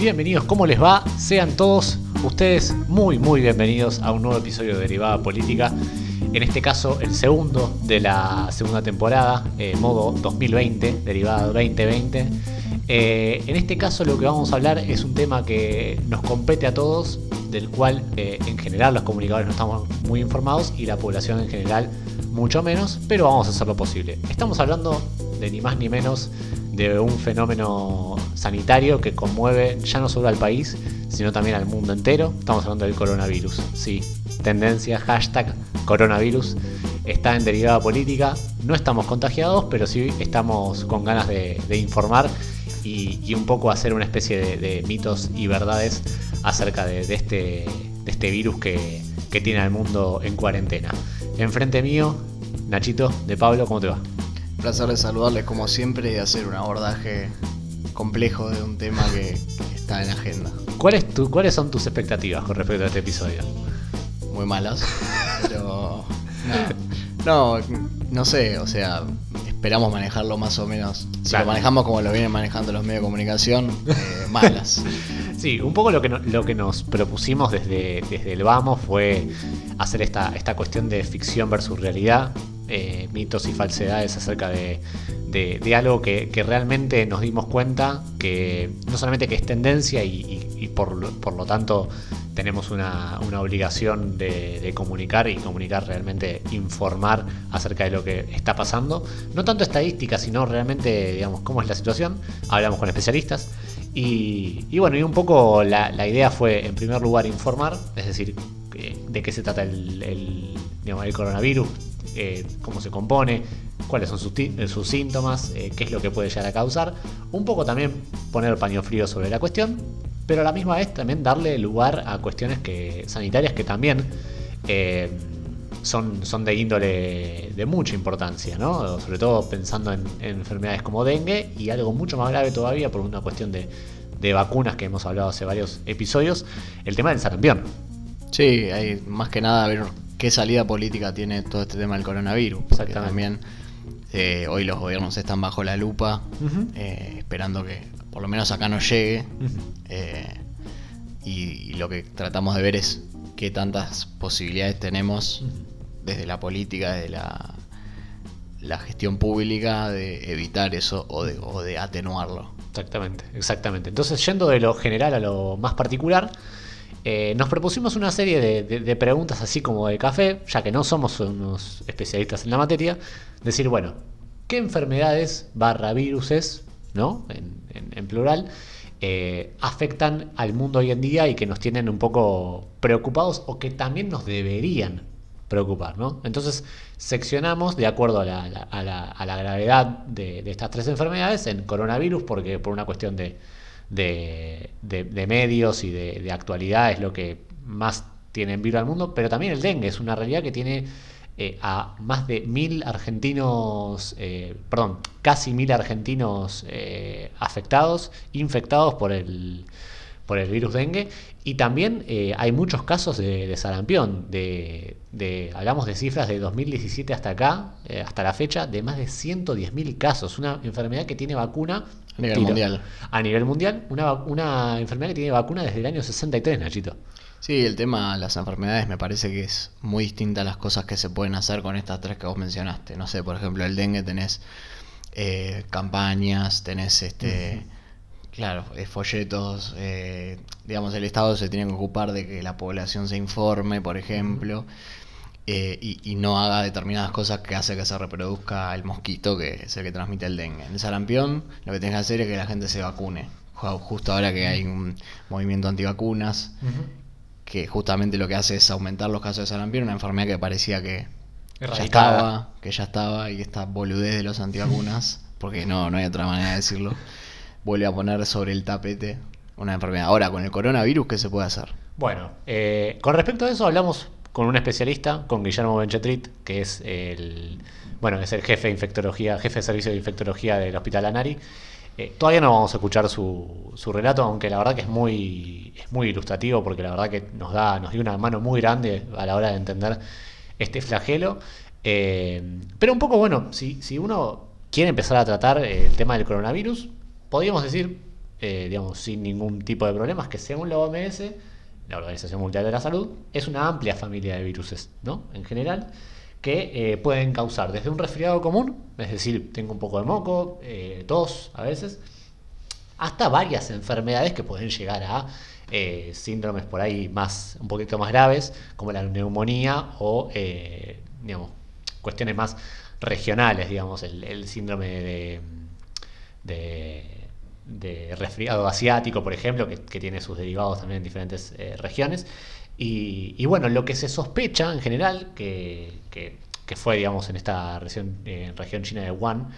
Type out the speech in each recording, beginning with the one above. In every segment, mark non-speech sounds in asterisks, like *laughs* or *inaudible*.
Bienvenidos, ¿cómo les va? Sean todos ustedes muy, muy bienvenidos a un nuevo episodio de Derivada Política. En este caso, el segundo de la segunda temporada, eh, modo 2020, Derivada 2020. Eh, en este caso, lo que vamos a hablar es un tema que nos compete a todos, del cual eh, en general los comunicadores no estamos muy informados y la población en general mucho menos, pero vamos a hacer lo posible. Estamos hablando de ni más ni menos de un fenómeno sanitario que conmueve ya no solo al país, sino también al mundo entero. Estamos hablando del coronavirus. Sí, tendencia, hashtag coronavirus. Está en derivada política. No estamos contagiados, pero sí estamos con ganas de, informar y, un poco hacer una especie de, mitos y verdades acerca de, este, este, virus que, que tiene al mundo en cuarentena. Enfrente mío, Nachito, de Pablo, ¿cómo te va? Placer de saludarles como siempre y hacer un abordaje complejo de un tema que, está en la agenda. ¿Cuáles son tus expectativas con respecto a este episodio? Muy malas, pero no, no, sé, o sea, esperamos manejarlo más o menos. Si lo manejamos como lo vienen manejando los medios de comunicación, eh, malas. *laughs* Sí, un poco lo que, lo que nos propusimos desde, desde el Vamos fue hacer esta, esta cuestión de ficción versus realidad, eh, mitos y falsedades acerca de, algo que, realmente nos dimos cuenta que no solamente que es tendencia y, por, lo tanto tenemos una, obligación de, comunicar y comunicar realmente, informar acerca de lo que está pasando. No tanto estadística, sino realmente, digamos, cómo es la situación. Hablamos con especialistas. Y, bueno, y un poco la, idea fue, en primer lugar, informar, es decir, de qué se trata el, el coronavirus, eh, cómo se compone, cuáles son sus, eh, síntomas, eh, qué es lo que puede llegar a causar. Un poco también poner paño frío sobre la cuestión, pero a la misma vez también darle lugar a cuestiones que, sanitarias que también son, son de índole de mucha importancia, ¿no? sobre todo pensando en, enfermedades como dengue y algo mucho más grave todavía por una cuestión de, de vacunas que hemos hablado hace varios episodios, el tema del sarampión. Sí, hay más que nada a ver qué salida política tiene todo este tema del coronavirus. Porque también eh, hoy los gobiernos están bajo la lupa, eh, esperando que por lo menos acá no llegue. Eh, y, lo que tratamos de ver es qué tantas posibilidades tenemos desde la política, desde la, la gestión pública, de evitar eso o de, o de atenuarlo. Exactamente, exactamente. Entonces, yendo de lo general a lo más particular, eh, nos propusimos una serie de, preguntas así como de café, ya que no somos unos especialistas en la materia, decir, bueno, ¿qué enfermedades barra viruses, ¿no? En, plural, eh, afectan al mundo hoy en día y que nos tienen un poco preocupados o que también nos deberían preocupar, ¿no? Entonces seccionamos de acuerdo a la, gravedad de, de, estas tres enfermedades en coronavirus, porque por una cuestión de, de, medios y de, actualidad es lo que más tiene en vivo al mundo, pero también el dengue es una realidad que tiene eh, a más de mil argentinos, eh, perdón, casi mil argentinos eh, afectados, infectados por el, por el virus dengue. Y también hay muchos casos de, sarampión. De, hablamos de cifras de 2017 hasta acá, hasta la fecha, de más de 110.000 casos. Una enfermedad que tiene vacuna a nivel mundial. A nivel mundial, una, una enfermedad que tiene vacuna desde el año 63, Nachito. Sí, el tema de las enfermedades me parece que es muy distinta a las cosas que se pueden hacer con estas tres que vos mencionaste. No sé, por ejemplo, el dengue tenés eh, campañas, tenés este... Claro, folletos, eh, digamos, el Estado se tiene que ocupar de que la población se informe, por ejemplo. Eh, y, no haga determinadas cosas que hace que se reproduzca el mosquito que es el que transmite el dengue. En el sarampión lo que tienes que hacer es que la gente se vacune. Justo ahora que hay un movimiento antivacunas, que justamente lo que hace es aumentar los casos de sarampión, una enfermedad que parecía que ya estaba, que ya estaba, y esta boludez de los antivacunas, porque no, no hay otra manera de decirlo, vuelve a poner sobre el tapete una enfermedad. Ahora, con el coronavirus, ¿qué se puede hacer? Bueno, eh, con respecto a eso hablamos con un especialista, con Guillermo Benchetrit, que es el, bueno, es el jefe de infectología, jefe de servicio de infectología del Hospital Anari. Eh, todavía no vamos a escuchar su, relato, aunque la verdad que es muy, ilustrativo, porque la verdad que nos da, nos dio una mano muy grande a la hora de entender este flagelo. Eh, pero un poco, bueno, si uno quiere empezar a tratar el tema del coronavirus, podríamos decir, eh, digamos, sin ningún tipo de problemas, que según la OMS, la Organización Mundial de la Salud, es una amplia familia de virus, ¿no? En general, que eh, pueden causar desde un resfriado común, es decir, tengo un poco de moco, eh, tos a veces, hasta varias enfermedades que pueden llegar a síndromes por ahí más, un poquito más graves, como la neumonía o, digamos, cuestiones más regionales, digamos, el, síndrome de, resfriado asiático, por ejemplo, que, tiene sus derivados también en diferentes regiones. Y, bueno, lo que se sospecha en general, que, fue, digamos, en esta región, región china de Wuhan,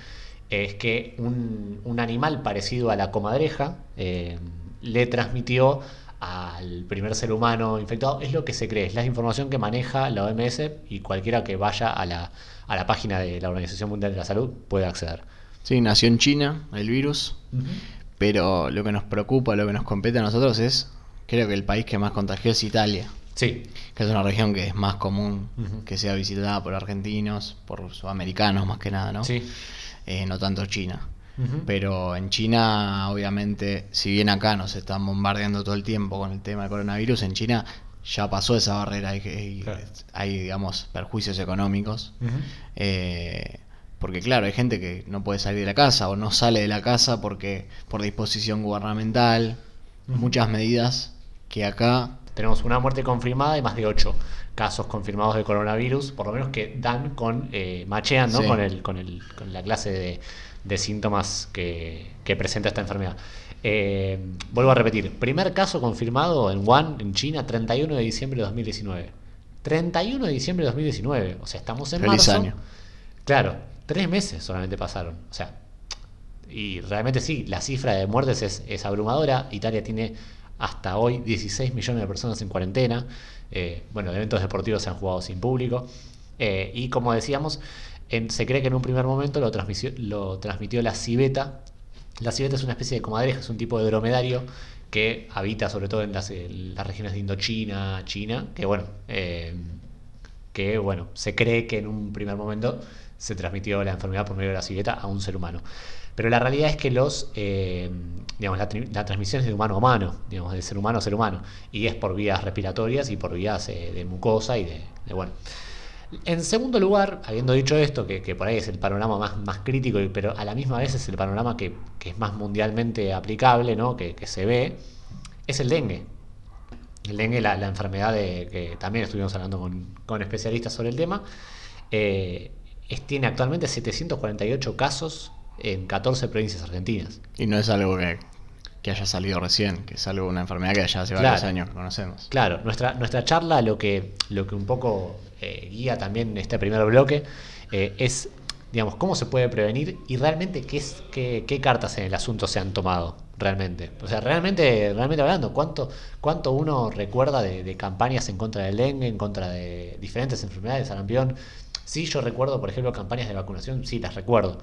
es que un, animal parecido a la comadreja eh, le transmitió al primer ser humano infectado. Es lo que se cree, es la información que maneja la OMS y cualquiera que vaya a la, a la página de la Organización Mundial de la Salud puede acceder. Sí, nació en China el virus, pero lo que nos preocupa, lo que nos compete a nosotros es creo que el país que más contagió es Italia. Sí. Que es una región que es más común que sea visitada por argentinos, por sudamericanos más que nada, ¿no? Sí. Eh, no tanto China. Pero en China, obviamente, si bien acá nos están bombardeando todo el tiempo con el tema del coronavirus, en China ya pasó esa barrera y, hay, digamos, perjuicios económicos. Eh, porque claro, hay gente que no puede salir de la casa o no sale de la casa porque por disposición gubernamental, muchas medidas que acá... Tenemos una muerte confirmada y más de ocho casos confirmados de coronavirus, por lo menos que dan con, eh, machean con, el, con, el, con la clase de, síntomas que, presenta esta enfermedad. Eh, vuelvo a repetir, primer caso confirmado en Wuhan, en China, 31 de diciembre de 2019. 31 de diciembre de 2019, o sea, estamos en Feliz marzo. año. Claro, tres meses solamente pasaron. O sea, y realmente sí, la cifra de muertes es, es abrumadora. Italia tiene hasta hoy 16 millones de personas en cuarentena. Eh, bueno, eventos deportivos se han jugado sin público. Eh, y como decíamos, se cree que en un primer momento lo transmitió, lo transmitió la civeta. La civeta es una especie de comadreja, es un tipo de dromedario que habita sobre todo en las, regiones de Indochina, China, que bueno, eh, que bueno, se cree que en un primer momento se transmitió la enfermedad por medio de la civeta a un ser humano. Pero la realidad es que los, eh, digamos, la, transmisión es de humano a humano, digamos, de ser humano a ser humano, y es por vías respiratorias y por vías eh, de mucosa y de, bueno. En segundo lugar, habiendo dicho esto, que, por ahí es el panorama más, más crítico, pero a la misma vez es el panorama que, es más mundialmente aplicable, ¿no? que, se ve, es el dengue. El dengue, la, la enfermedad que también estuvimos hablando con, especialistas sobre el tema, eh, tiene actualmente 748 casos en 14 provincias argentinas. Y no es algo que, haya salido recién, que es algo, una enfermedad que ya hace varios años que conocemos. Claro, nuestra, nuestra charla lo que, lo que un poco eh, guía también este primer bloque eh, es, digamos, cómo se puede prevenir y realmente qué, es, qué, qué cartas en el asunto se han tomado realmente. O sea, realmente, realmente hablando, ¿cuánto, cuánto uno recuerda de, de, campañas en contra del dengue, en contra de diferentes enfermedades, sarampión? Sí, yo recuerdo, por ejemplo, campañas de vacunación, sí, las recuerdo.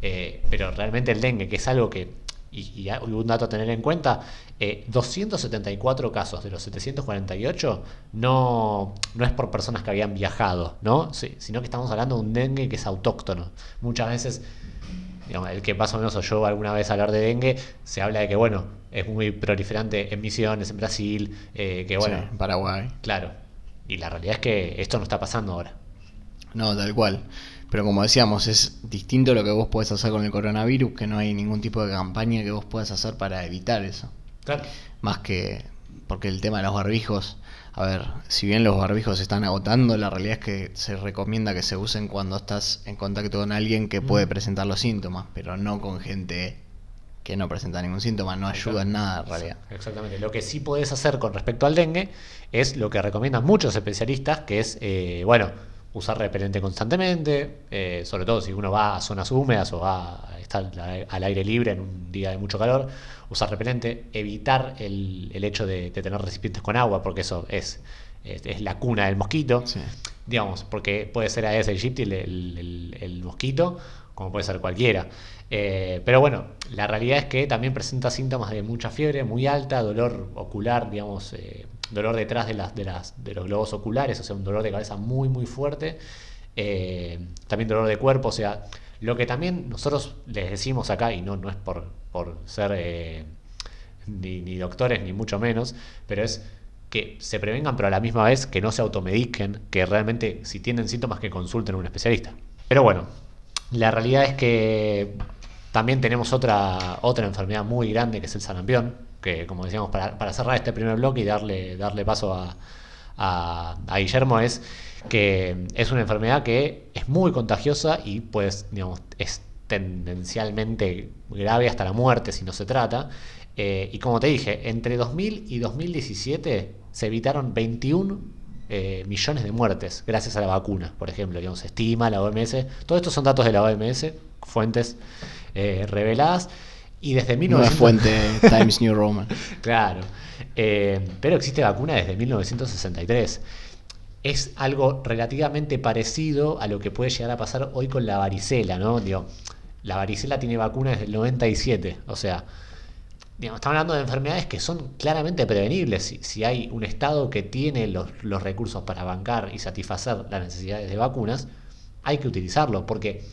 Eh, pero realmente el dengue, que es algo que, y, un dato a tener en cuenta, 274 eh, casos de los 748 no, no es por personas que habían viajado, ¿no? sino que estamos hablando de un dengue que es autóctono. Muchas veces, el que más o menos oyó alguna vez hablar de dengue, se habla de que, bueno, es muy proliferante en Misiones, en Brasil, eh, que bueno... en Paraguay. Claro. Y la realidad es que esto no está pasando ahora. No, tal cual. Pero como decíamos, es distinto lo que vos puedes hacer con el coronavirus, que no hay ningún tipo de campaña que vos puedas hacer para evitar eso. Claro. Más que porque el tema de los barbijos, a ver, si bien los barbijos se están agotando, la realidad es que se recomienda que se usen cuando estás en contacto con alguien que puede mm. presentar los síntomas, pero no con gente que no presenta ningún síntoma, no ayuda en nada en realidad. Exactamente. Lo que sí podés hacer con respecto al dengue es lo que recomiendan muchos especialistas, que es, eh, bueno, usar repelente constantemente, eh, sobre todo si uno va a zonas húmedas o va a estar al aire libre en un día de mucho calor, usar repelente, evitar el, hecho de, tener recipientes con agua, porque eso es, es, la cuna del mosquito, digamos, porque puede ser Aedes aegypti el, el, el, mosquito, como puede ser cualquiera. Eh, pero bueno, la realidad es que también presenta síntomas de mucha fiebre muy alta, dolor ocular, digamos, eh, dolor detrás de, las, de, las, de los globos oculares, o sea, un dolor de cabeza muy, muy fuerte. Eh, también dolor de cuerpo, o sea, lo que también nosotros les decimos acá, y no, no es por, por ser, ni, ni doctores, ni mucho menos, pero es que se prevengan, pero a la misma vez que no se automediquen, que realmente si tienen síntomas que consulten a un especialista. Pero bueno, la realidad es que también tenemos otra, otra enfermedad muy grande que es el sarampión, que como decíamos, para, para cerrar este primer bloque y darle, darle paso a, Guillermo, es que es una enfermedad que es muy contagiosa y pues, digamos, es tendencialmente grave hasta la muerte si no se trata. Eh, y como te dije, entre 2000 y 2017 se evitaron 21 eh, millones de muertes gracias a la vacuna, por ejemplo, digamos, estima la OMS. Todos estos son datos de la OMS, fuentes eh, reveladas. Y desde 1900... fuente Times New Roman. *laughs* claro. Eh, pero existe vacuna desde 1963. Es algo relativamente parecido a lo que puede llegar a pasar hoy con la varicela, ¿no? Digo, la varicela tiene vacuna desde el 97. O sea, digamos, estamos hablando de enfermedades que son claramente prevenibles. Si, si hay un Estado que tiene los, los, recursos para bancar y satisfacer las necesidades de vacunas, hay que utilizarlo. Porque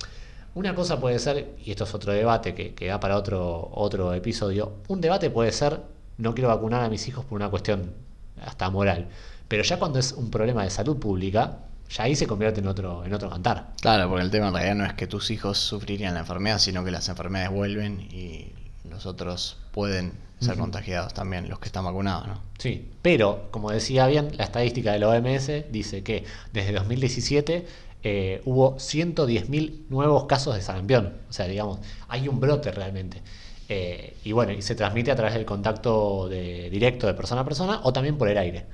una cosa puede ser, y esto es otro debate que, que da para otro, otro episodio, un debate puede ser, no quiero vacunar a mis hijos por una cuestión hasta moral. Pero ya cuando es un problema de salud pública, ya ahí se convierte en otro, en otro cantar. Claro, porque el tema en realidad no es que tus hijos sufrirían la enfermedad, sino que las enfermedades vuelven y los otros pueden ser uh -huh. contagiados también, los que están vacunados, ¿no? Sí, pero como decía bien, la estadística de la OMS dice que desde 2017 eh, hubo 110.000 nuevos casos de sarampión. O sea, digamos, hay un brote realmente. Eh, y bueno, y se transmite a través del contacto directo de persona a persona o también por el aire.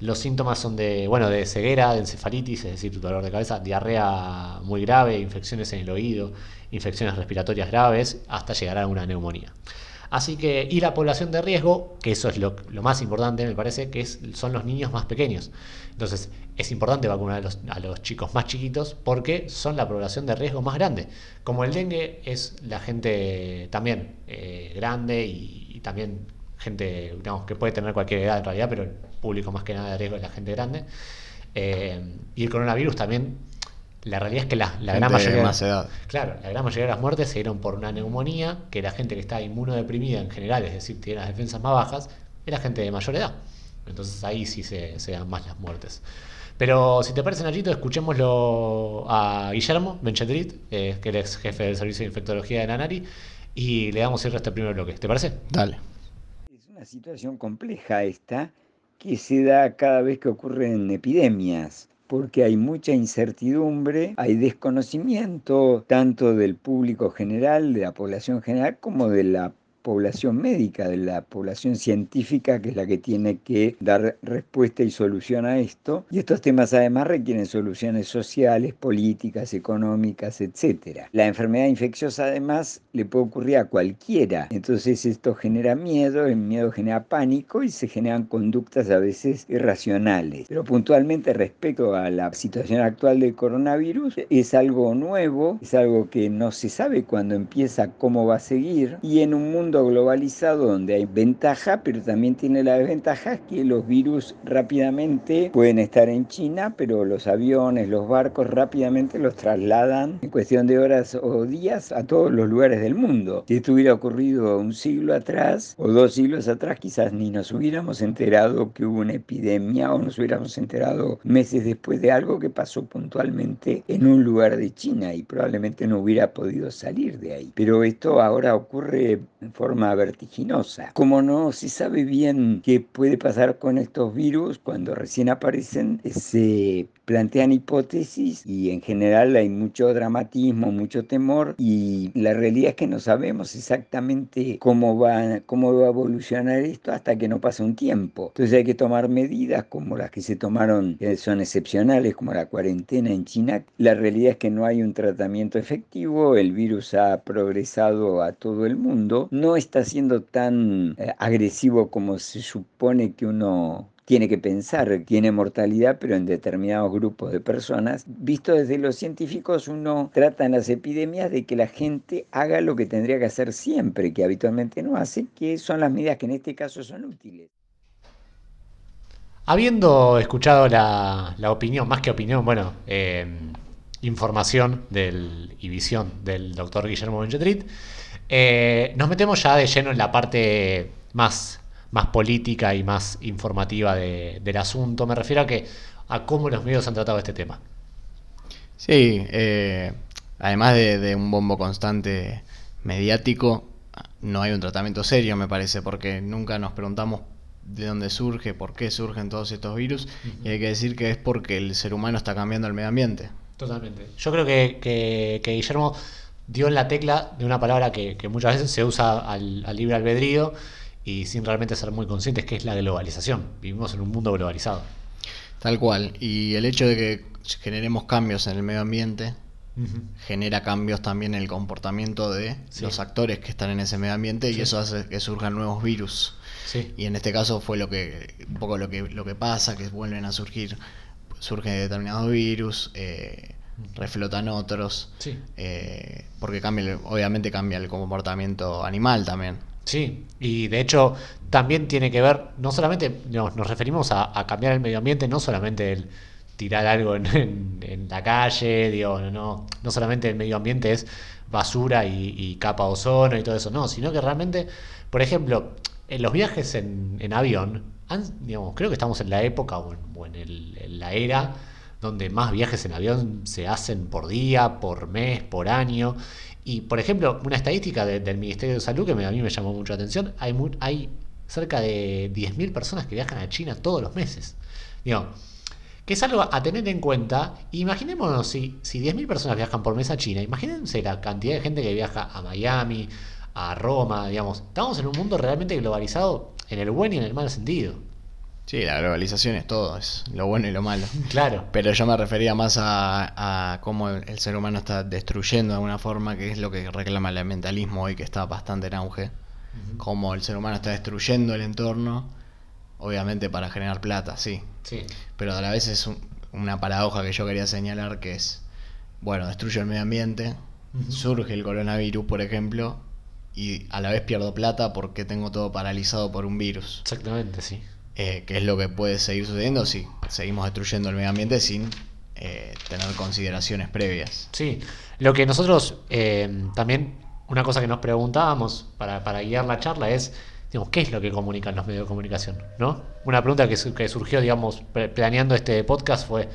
Los síntomas son de, bueno, de ceguera, de encefalitis, es decir, dolor de cabeza, diarrea muy grave, infecciones en el oído, infecciones respiratorias graves, hasta llegar a una neumonía. Así que, y la población de riesgo, que eso es lo, más importante, me parece, que es, son los niños más pequeños. Entonces, es importante vacunar a los, a los, chicos más chiquitos porque son la población de riesgo más grande. Como el dengue es la gente también eh, grande y, y, también gente digamos, que puede tener cualquier edad en realidad, pero el público más que nada de riesgo es la gente grande. Eh, y el coronavirus también la realidad es que la, la gran mayoría más edad. claro la gran mayoría de las muertes se dieron por una neumonía que la gente que está inmunodeprimida en general es decir tiene las defensas más bajas era gente de mayor edad. Entonces ahí sí se, se dan más las muertes. Pero si te parece Nachito escuchémoslo a Guillermo Benchetrit eh, que es jefe del servicio de infectología de la NARI y le damos cierre a este primer bloque. ¿te parece? dale. Es una situación compleja esta que se da cada vez que ocurren epidemias porque hay mucha incertidumbre, hay desconocimiento tanto del público general, de la población general, como de la población médica, de la población científica, que es la que tiene que dar respuesta y solución a esto. Y estos temas además requieren soluciones sociales, políticas, económicas, etc. La enfermedad infecciosa además le puede ocurrir a cualquiera. Entonces esto genera miedo, el miedo genera pánico y se generan conductas a veces irracionales. Pero puntualmente respecto a la situación actual del coronavirus, es algo nuevo, es algo que no se sabe cuándo empieza, cómo va a seguir. Y en un mundo globalizado donde hay ventaja, pero también tiene la desventaja que los virus rápidamente pueden estar en China, pero los aviones, los barcos rápidamente los trasladan en cuestión de horas o días a todos los lugares del mundo. Si esto hubiera ocurrido un siglo atrás o dos siglos atrás, quizás ni nos hubiéramos enterado que hubo una epidemia o nos hubiéramos enterado meses después de algo que pasó puntualmente en un lugar de China y probablemente no hubiera podido salir de ahí. Pero esto ahora ocurre en forma vertiginosa. Como no se sabe bien qué puede pasar con estos virus cuando recién aparecen, se plantean hipótesis y en general hay mucho dramatismo, mucho temor y la realidad es que no sabemos exactamente cómo va, cómo va a evolucionar esto hasta que no pase un tiempo. Entonces hay que tomar medidas como las que se tomaron, que son excepcionales, como la cuarentena en China. La realidad es que no hay un tratamiento efectivo, el virus ha progresado a todo el mundo, no está siendo tan eh, agresivo como se supone que uno tiene que pensar, tiene mortalidad, pero en determinados grupos de personas. Visto desde los científicos, uno trata en las epidemias de que la gente haga lo que tendría que hacer siempre, que habitualmente no hace, que son las medidas que en este caso son útiles. Habiendo escuchado la, opinión, más que opinión, bueno, eh, información y visión del doctor Guillermo Benchetrit, eh, nos metemos ya de lleno en la parte más, más política y más informativa de- del asunto. Me refiero a que a cómo los medios han tratado este tema. Sí, eh, además de, de un bombo constante mediático, no hay un tratamiento serio, me parece, porque nunca nos preguntamos de dónde surge, por qué surgen todos estos virus, y hay que decir que es porque el ser humano está cambiando el medio ambiente. Totalmente. Yo creo que, que- que Guillermo dio en la tecla de una palabra que, que muchas veces se usa al, al libre albedrío y sin realmente ser muy conscientes, que es la globalización. Vivimos en un mundo globalizado. Tal cual. Y el hecho de que generemos cambios en el medio ambiente genera cambios también en el comportamiento de Sí. los actores que están en ese medio ambiente y eso hace que surjan nuevos virus. Sí. Y en este caso fue lo que un poco lo que lo que pasa, que vuelven a surgir, surgen determinados virus, eh, reflotan otros, eh, porque cambia, obviamente cambia el comportamiento animal también. Sí, y de hecho también tiene que ver, no solamente nos, nos referimos a, cambiar el medio ambiente, no solamente el tirar algo en, en- la calle, digo, no, no solamente el medio ambiente es basura y, y capa ozono y todo eso, no, sino que realmente, por ejemplo, en los viajes en, avión, han- digamos, creo que estamos en la época o en, o en el- en la era donde más viajes en avión se hacen por día, por mes, por año. Y, por ejemplo, una estadística de- del Ministerio de Salud que a mí me llamó mucho la atención, hay, mu- hay cerca de 10.000 personas que viajan a China todos los meses. Digo, que es algo a tener en cuenta. Imaginémonos si, si 10.000 personas viajan por mes a China, imagínense la cantidad de gente que viaja a Miami, a Roma, digamos. Estamos en un mundo realmente globalizado en el buen y en el mal sentido. Sí, la globalización es todo, es lo bueno y lo malo. Claro. Pero yo me refería más a, a cómo el, el ser humano está destruyendo de alguna forma, que es lo que reclama el ambientalismo hoy, que está bastante en auge. Cómo el ser humano está destruyendo el entorno, obviamente para generar plata, sí. Sí. Pero a la vez es un- una paradoja que yo quería señalar, que es, bueno, destruyo el medio ambiente, surge el coronavirus, por ejemplo, y a la vez pierdo plata porque tengo todo paralizado por un virus. Exactamente, sí. Eh, que es lo que puede seguir sucediendo si seguimos destruyendo el medio ambiente sin eh, tener consideraciones previas. Sí, lo que nosotros eh, también, una cosa que nos preguntábamos para, para guiar la charla es, digamos, ¿qué es lo que comunican los medios de comunicación? ¿No? Una pregunta que, que surgió, digamos, planeando este podcast fue,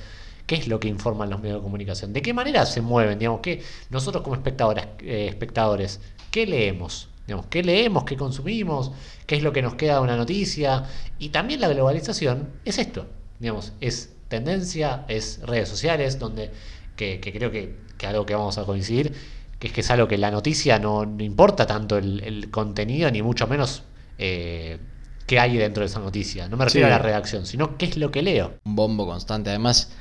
¿qué es lo que informan los medios de comunicación? ¿De qué manera se mueven? Digamos, ¿qué, nosotros como espectadores, eh, espectadores, ¿qué leemos? Digamos, ¿Qué leemos? ¿Qué consumimos? ¿Qué es lo que nos queda de una noticia? Y también la globalización es esto, digamos, es tendencia, es redes sociales, donde que, que creo que, que algo que vamos a coincidir, que es que es algo que la noticia no, no importa tanto el, el contenido, ni mucho menos eh, qué hay dentro de esa noticia. No me refiero Sí. a la redacción, sino qué es lo que leo. Un bombo constante. Además,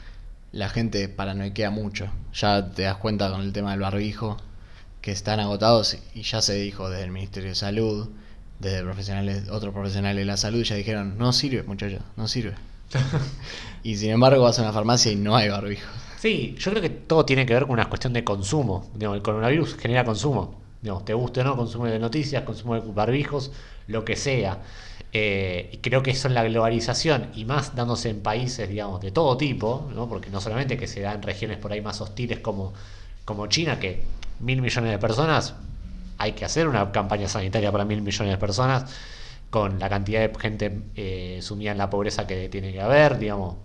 la gente paranoiquea mucho. Ya te das cuenta con el tema del barbijo, que están agotados y ya se dijo desde el Ministerio de Salud, desde profesionales, otros profesionales de la salud, ya dijeron, no sirve muchachos, no sirve. *laughs* y sin embargo vas a una farmacia y no hay barbijo. Sí, yo creo que todo tiene que ver con una cuestión de consumo. Digamos, el coronavirus genera consumo. Digamos, te guste o no, consumo de noticias, consumo de barbijos, lo que sea. Eh, y creo que eso en la globalización, y más dándose en países, digamos, de todo tipo, ¿no? porque no solamente que se da en regiones por ahí más hostiles como, como China, que mil millones de personas, hay que hacer una campaña sanitaria para mil millones de personas, con la cantidad de gente eh, sumida en la pobreza que tiene que haber, digamos.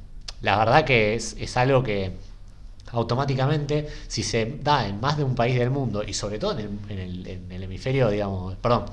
La verdad que es, es algo que automáticamente, si se da en más de un país del mundo, y sobre todo en el, en el- en el hemisferio, digamos, perdón,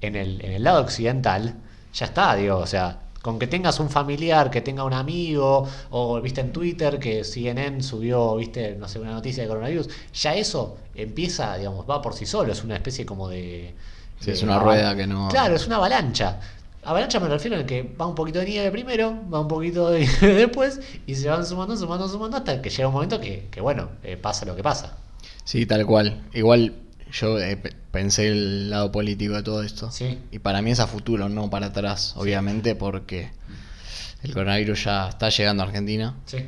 en el, en el lado occidental, ya está, digo, o sea, con que tengas un familiar, que tenga un amigo, o viste en Twitter que CNN subió, viste, no sé, una noticia de coronavirus, ya eso empieza, digamos, va por sí solo, es una especie como de... Sí, de es una rueda que no- Claro, es una avalancha. Avalancha me refiero en que va un poquito de nieve primero, va un poquito de nieve *laughs* después, y se van sumando, sumando, sumando, hasta que llega un momento que, que bueno, eh, pasa lo que pasa. Sí, tal cual. Igual yo eh, pe- pensé el lado político de todo esto. Sí. Y para mí es a futuro, no para atrás, obviamente, porque el coronavirus ya está llegando a Argentina. Sí.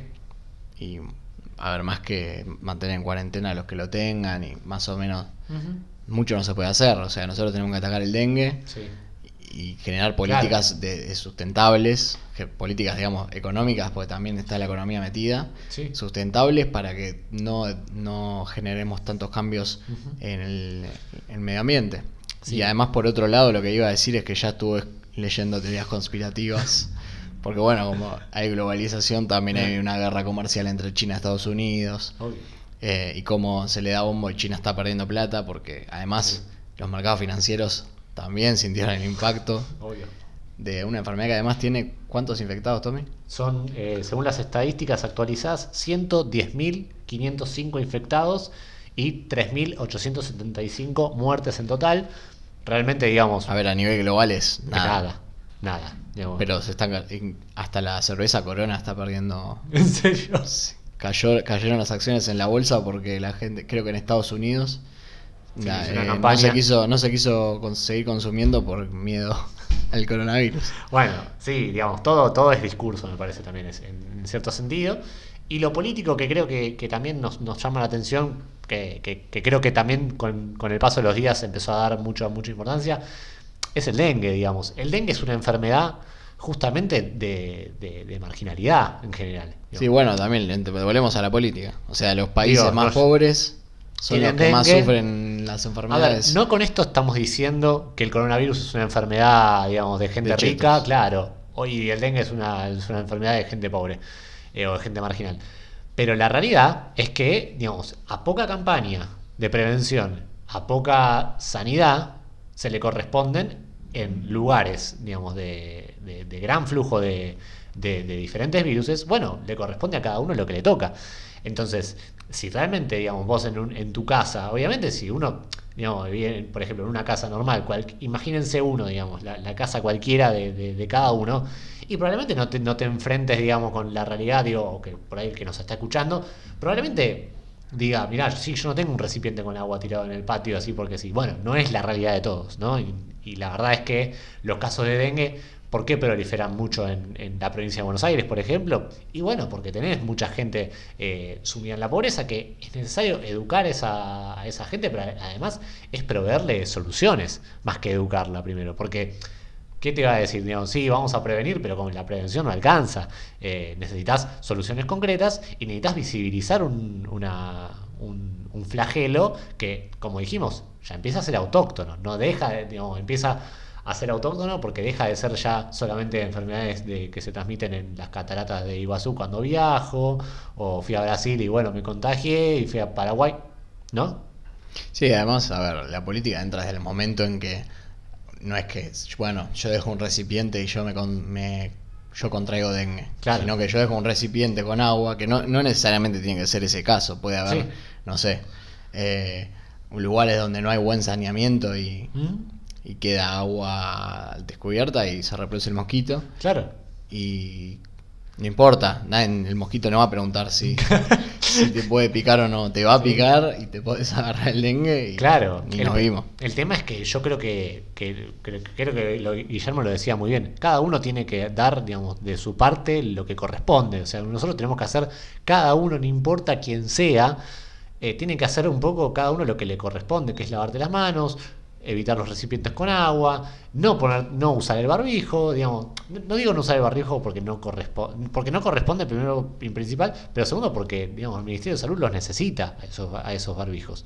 Y a ver, más que mantener en cuarentena a los que lo tengan y más o menos mucho no se puede hacer. O sea, nosotros tenemos que atacar el dengue Sí. Y generar políticas de, de sustentables, que- políticas, digamos, económicas, porque también está la economía metida, Sí. sustentables para que no, no generemos tantos cambios Ujú. en, el, en el medio ambiente. Y además, por otro lado, lo que iba a decir es que ya estuve leyendo teorías conspirativas. *laughs* Porque bueno, como hay globalización, también hay una guerra comercial entre China y Estados Unidos. Eh, y cómo se le da bombo y China está perdiendo plata, porque además los mercados financieros también sintieron el impacto de una enfermedad que además tiene ¿cuántos infectados, Tommy? Son, eh, según las estadísticas actualizadas, 110.505 infectados y 3.875 muertes en total. Realmente, digamos... A ver, a nivel global es nada. Nada, Pero se están hasta la cerveza Corona está perdiendo. *laughs* ¿En serio? Cayó, cayeron las acciones en la bolsa porque la gente, creo que en Estados Unidos, eh, no se quiso, no se quiso seguir consumiendo por miedo *laughs* al coronavirus. Bueno, sí, digamos, todo, todo es discurso, me parece también, en, cierto sentido. Y lo político que creo que, también nos, llama la atención, que, creo que también con, con, el paso de los días empezó a dar mucho, mucha importancia, es el dengue, digamos. El dengue es una enfermedad justamente de, marginalidad en general. Sí, bueno, también volvemos a la política. O sea, los países más pobres son los que más sufren las enfermedades. no con esto estamos diciendo que el coronavirus es una enfermedad, digamos, de gente rica, claro. Hoy el dengue es una, enfermedad de gente pobre eh, o de gente marginal. Pero la realidad es que, digamos, a poca campaña de prevención, a poca sanidad, se le corresponden en lugares, digamos, de, gran flujo de, diferentes virus, bueno, le corresponde a cada uno lo que le toca. Entonces, si realmente, digamos, vos en, en tu casa, obviamente si uno, digamos, por ejemplo, en una casa normal, imagínense uno, digamos, la, casa cualquiera de, cada uno, y probablemente no te, no te enfrentes, digamos, con la realidad, digo, que por ahí el que nos está escuchando, probablemente diga, mirá, sí, yo no tengo un recipiente con agua tirado en el patio así porque sí. Bueno, no es la realidad de todos, ¿no? Y, la verdad es que los casos de dengue, ¿por qué proliferan mucho en, la provincia de Buenos Aires, por ejemplo? Y bueno, porque tenés mucha gente eh, sumida en la pobreza, que es necesario educar esa, a esa gente, pero además es proveerle soluciones más que educarla primero, porque ¿Qué te iba a decir? Digamos, sí, vamos a prevenir, pero con la prevención no alcanza. Eh, necesitas soluciones concretas y necesitas visibilizar un, un, flagelo que, como dijimos, ya empieza a ser autóctono. No deja, digamos, empieza a ser autóctono porque deja de ser ya solamente enfermedades de, que se transmiten en las cataratas de Iguazú cuando viajo, o fui a Brasil y bueno, me contagié y fui a Paraguay, ¿no? Sí, además, a ver, la política entra desde el momento en que no es que, bueno, yo dejo un recipiente y yo me, me yo contraigo dengue, claro. sino que yo dejo un recipiente con agua, que no, no necesariamente tiene que ser ese caso, puede haber, no sé, eh, lugares donde no hay buen saneamiento y, ¿Mm? Y queda agua descubierta y se reproduce el mosquito. Claro. Y no importa, el mosquito no va a preguntar *laughs* si, te puede picar o no. Te va a picar y te puedes *laughs* agarrar el dengue y, claro, y nos vimos. El tema es que yo creo que, creo que Guillermo lo decía muy bien. Cada uno tiene que dar, digamos, de su parte lo que corresponde. O sea, nosotros tenemos que hacer, cada uno, no importa quién sea, eh, tiene que hacer un poco cada uno lo que le corresponde, que es lavarte las manos, evitar los recipientes con agua, no poner, no usar el barbijo, digamos, no digo no usar el barbijo porque no corresponde, porque no corresponde primero y principal, pero segundo porque digamos el Ministerio de Salud los necesita a esos, a esos barbijos.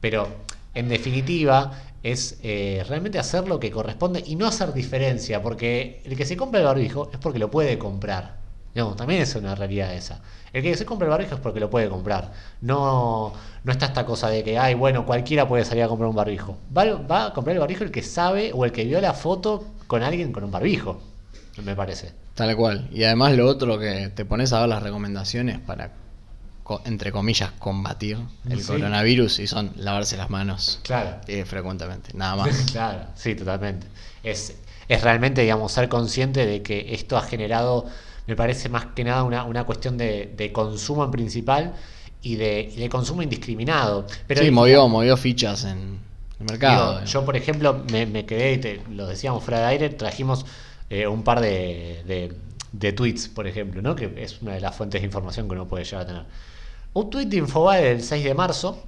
Pero en definitiva es eh, realmente hacer lo que corresponde y no hacer diferencia, porque el que se compra el barbijo es porque lo puede comprar. Digamos, también es una realidad esa. El que se compra el barbijo es porque lo puede comprar. No, no está esta cosa de que, ay, bueno, cualquiera puede salir a comprar un barbijo. Va, a comprar el barbijo el que sabe o el que vio la foto con alguien con un barbijo, me parece. Tal cual. Y además lo otro que te pones a ver las recomendaciones para, entre comillas, combatir el coronavirus y son lavarse las manos claro. Eh, frecuentemente, nada más. *laughs* claro, sí, totalmente. Es, es realmente, digamos, ser consciente de que esto ha generado me parece más que nada una, cuestión de, consumo en principal y de, consumo indiscriminado. Pero sí, movió, movió fichas en el mercado. yo, por ejemplo, me, quedé, y te, lo decíamos fuera de aire, trajimos eh, un par de, tweets, por ejemplo, ¿no? que es una de las fuentes de información que uno puede llegar a tener. Un tweet de Infobae del 6 de marzo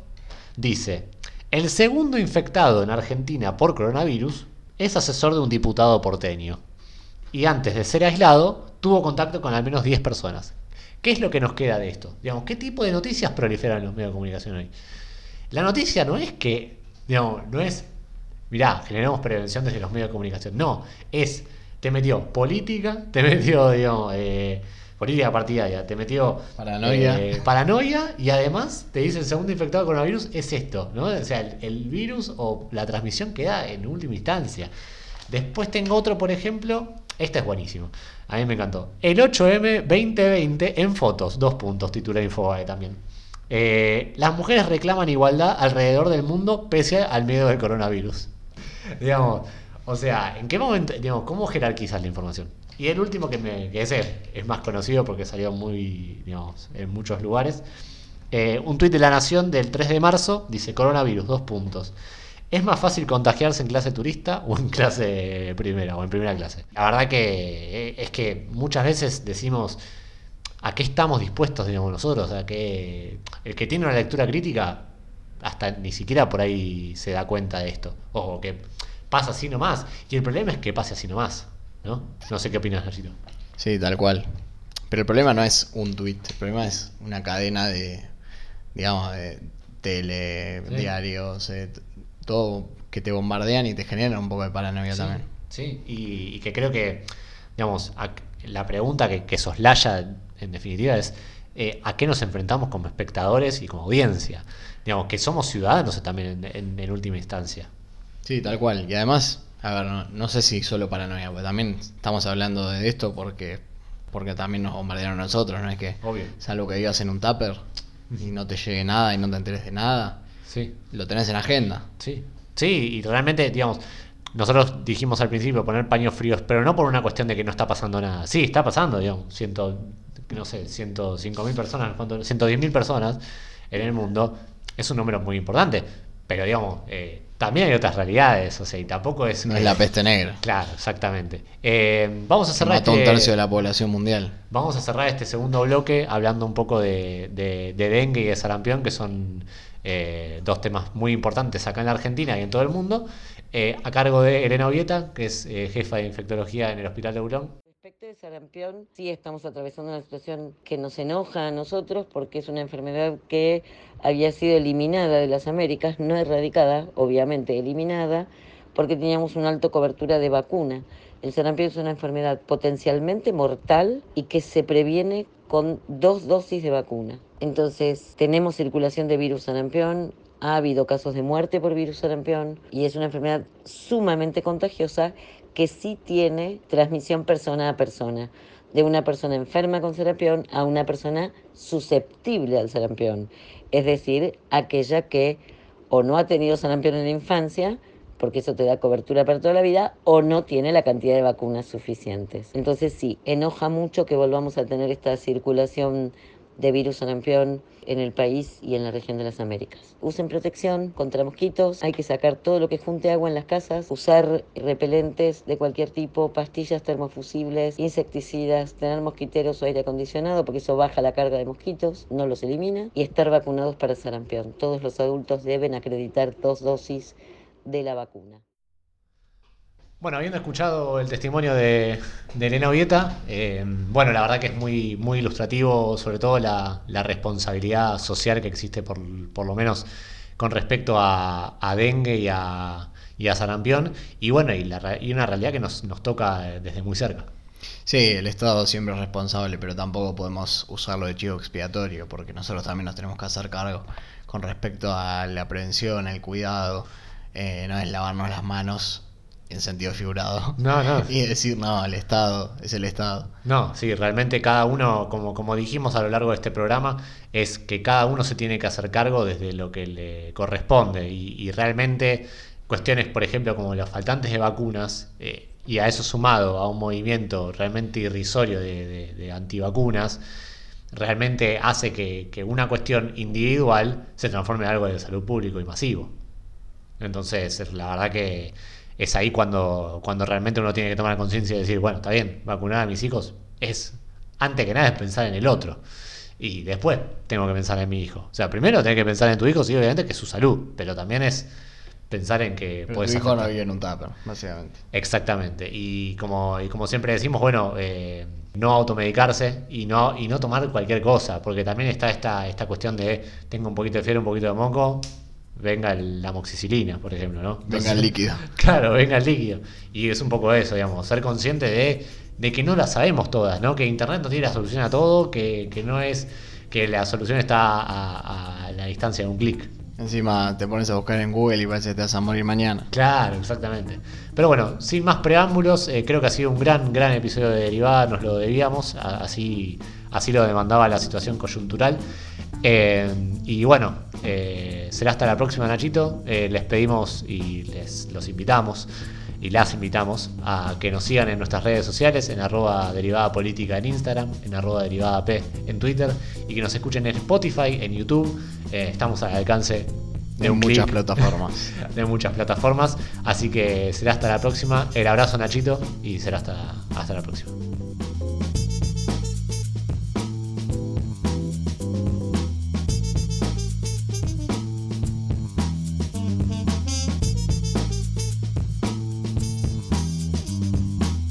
dice, el segundo infectado en Argentina por coronavirus es asesor de un diputado porteño. Y antes de ser aislado, tuvo contacto con al menos 10 personas. ¿Qué es lo que nos queda de esto? Digamos, ¿qué tipo de noticias proliferan en los medios de comunicación hoy? La noticia no es que, digamos, no es mirá, generamos prevención desde los medios de comunicación. No, es, te metió política, *laughs* te metió, digamos, eh, política partidaria, te metió Paranoia. eh, paranoia y además te dice el segundo infectado de coronavirus es esto, ¿no? O sea, el, el virus o la transmisión queda en última instancia. Después tengo otro, por ejemplo, este es buenísimo, a mí me encantó. El 8M 2020 en fotos, dos puntos, titula Infobae también. Eh, las mujeres reclaman igualdad alrededor del mundo pese al miedo del coronavirus. *laughs* digamos, o sea, ¿en qué momento, digamos, cómo jerarquizas la información? Y el último que, me, que ese es más conocido porque salió muy, digamos, en muchos lugares. Eh, un tuit de la Nación del 3 de marzo dice coronavirus, dos puntos. ¿Es más fácil contagiarse en clase turista o en clase primera o en primera clase? La verdad que eh, es que muchas veces decimos a qué estamos dispuestos, digamos nosotros, a que el que tiene una lectura crítica hasta ni siquiera por ahí se da cuenta de esto. O que pasa así nomás. Y el problema es que pase así nomás. ¿No? No sé qué opinas, Garcito. Sí, tal cual. Pero el problema no es un tweet, el problema es una cadena de, digamos, de tele, Sí. diarios, eh, todo que te bombardean y te generan un poco de paranoia Sí, también. sí, y, y que creo que, digamos, a- la pregunta que, que soslaya en definitiva es eh, a qué nos enfrentamos como espectadores y como audiencia. Digamos, que somos ciudadanos también en, en- en última instancia. Sí, tal cual. Y además, a ver, no, no sé si solo paranoia, porque también estamos hablando de esto porque porque también nos bombardearon a nosotros, no es que Obvio. salvo que vivas en un tupper y no te llegue nada y no te enteres de nada, Sí, lo tenés en agenda. sí. Sí, y realmente, digamos, nosotros dijimos al principio poner paños fríos, pero no por una cuestión de que no está pasando nada. Sí, está pasando, digamos, ciento, no sé, 105 mil personas, ¿cuánto? 110 mil personas en el mundo. Es un número muy importante, pero digamos, eh, también hay otras realidades, o sea, y tampoco es... No que- es la peste negra. Claro, exactamente. Eh, vamos a cerrar mató un este- tercio de la población mundial. Vamos a cerrar este segundo bloque hablando un poco de, de- de dengue y de sarampión, que son eh, dos temas muy importantes acá en la Argentina y en todo el mundo, eh, a cargo de Elena Ovieta, que es jefa de infectología en el Hospital de Bulón. Respecto de sarampión, sí estamos atravesando una situación que nos enoja a nosotros porque es una enfermedad que había sido eliminada de las Américas, no erradicada, obviamente eliminada, porque teníamos una alta cobertura de vacuna. El sarampión es una enfermedad potencialmente mortal y que se previene con dos dosis de vacuna. Entonces, tenemos circulación de virus sarampión, ha habido casos de muerte por virus sarampión y es una enfermedad sumamente contagiosa que sí tiene transmisión persona a persona, de una persona enferma con sarampión a una persona susceptible al sarampión, es decir, aquella que o no ha tenido sarampión en la infancia, porque eso te da cobertura para toda la vida, o no tiene la cantidad de vacunas suficientes. Entonces sí, enoja mucho que volvamos a tener esta circulación de virus sarampión en el país y en la región de las Américas. Usen protección contra mosquitos, hay que sacar todo lo que junte agua en las casas, usar repelentes de cualquier tipo, pastillas termofusibles, insecticidas, tener mosquiteros o aire acondicionado porque eso baja la carga de mosquitos, no los elimina, y estar vacunados para sarampión. Todos los adultos deben acreditar dos dosis de la vacuna. Bueno, habiendo escuchado el testimonio de, Elena Ovieta, eh, bueno, la verdad que es muy, muy ilustrativo, sobre todo la, responsabilidad social que existe, por, por lo menos con respecto a, dengue y a, y sarampión, y bueno, y, la y una realidad que nos, nos toca eh, desde muy cerca. Sí, el Estado siempre es responsable, pero tampoco podemos usarlo de chivo expiatorio, porque nosotros también nos tenemos que hacer cargo con respecto a la prevención, el cuidado, eh, no es lavarnos las manos en sentido figurado. No, no. *laughs* Y decir, no, el Estado es el Estado. No, sí, realmente cada uno, como, como dijimos a lo largo de este programa, es que cada uno se tiene que hacer cargo desde lo que le corresponde. Y, y realmente cuestiones, por ejemplo, como los faltantes de vacunas, eh, y a eso sumado a un movimiento realmente irrisorio de, de- de antivacunas, realmente hace que, que una cuestión individual se transforme en algo de salud público y masivo. Entonces, es- la verdad que es ahí cuando, cuando realmente uno tiene que tomar conciencia y decir, bueno, está bien, vacunar a mis hijos es, antes que nada, es pensar en el otro. Y después tengo que pensar en mi hijo. O sea, primero tenés que pensar en tu hijo, sí, obviamente, que es su salud, pero también es pensar en que Pero puedes tu hijo no vive en un tupper, básicamente. Exactamente. Y como, y como siempre decimos, bueno, eh, no automedicarse y no, y no tomar cualquier cosa, porque también está esta, esta cuestión de tengo un poquito de fiebre, un poquito de moco, venga la amoxicilina, por ejemplo, ¿no? venga el líquido. *laughs* Claro, venga el líquido. Y es un poco eso, digamos, ser consciente de, de que no la sabemos todas, ¿no? Que Internet no tiene la solución a todo, que, que no es que la solución está a, a la distancia de un clic. Encima te pones a buscar en Google y parece que te vas a morir mañana. Claro, exactamente. Pero bueno, sin más preámbulos, eh, creo que ha sido un gran, gran episodio de Derivada, nos lo debíamos, así, así lo demandaba la situación coyuntural. Eh, y bueno, eh, será hasta la próxima, Nachito. Eh, les pedimos y les los invitamos y las invitamos a que nos sigan en nuestras redes sociales, en arroba derivada política en Instagram, en arroba derivada P en Twitter, y que nos escuchen en Spotify, en YouTube. Eh, estamos al alcance de muchas plataformas. *laughs* de muchas plataformas. Así que será hasta la próxima. El abrazo Nachito y será hasta, hasta la próxima.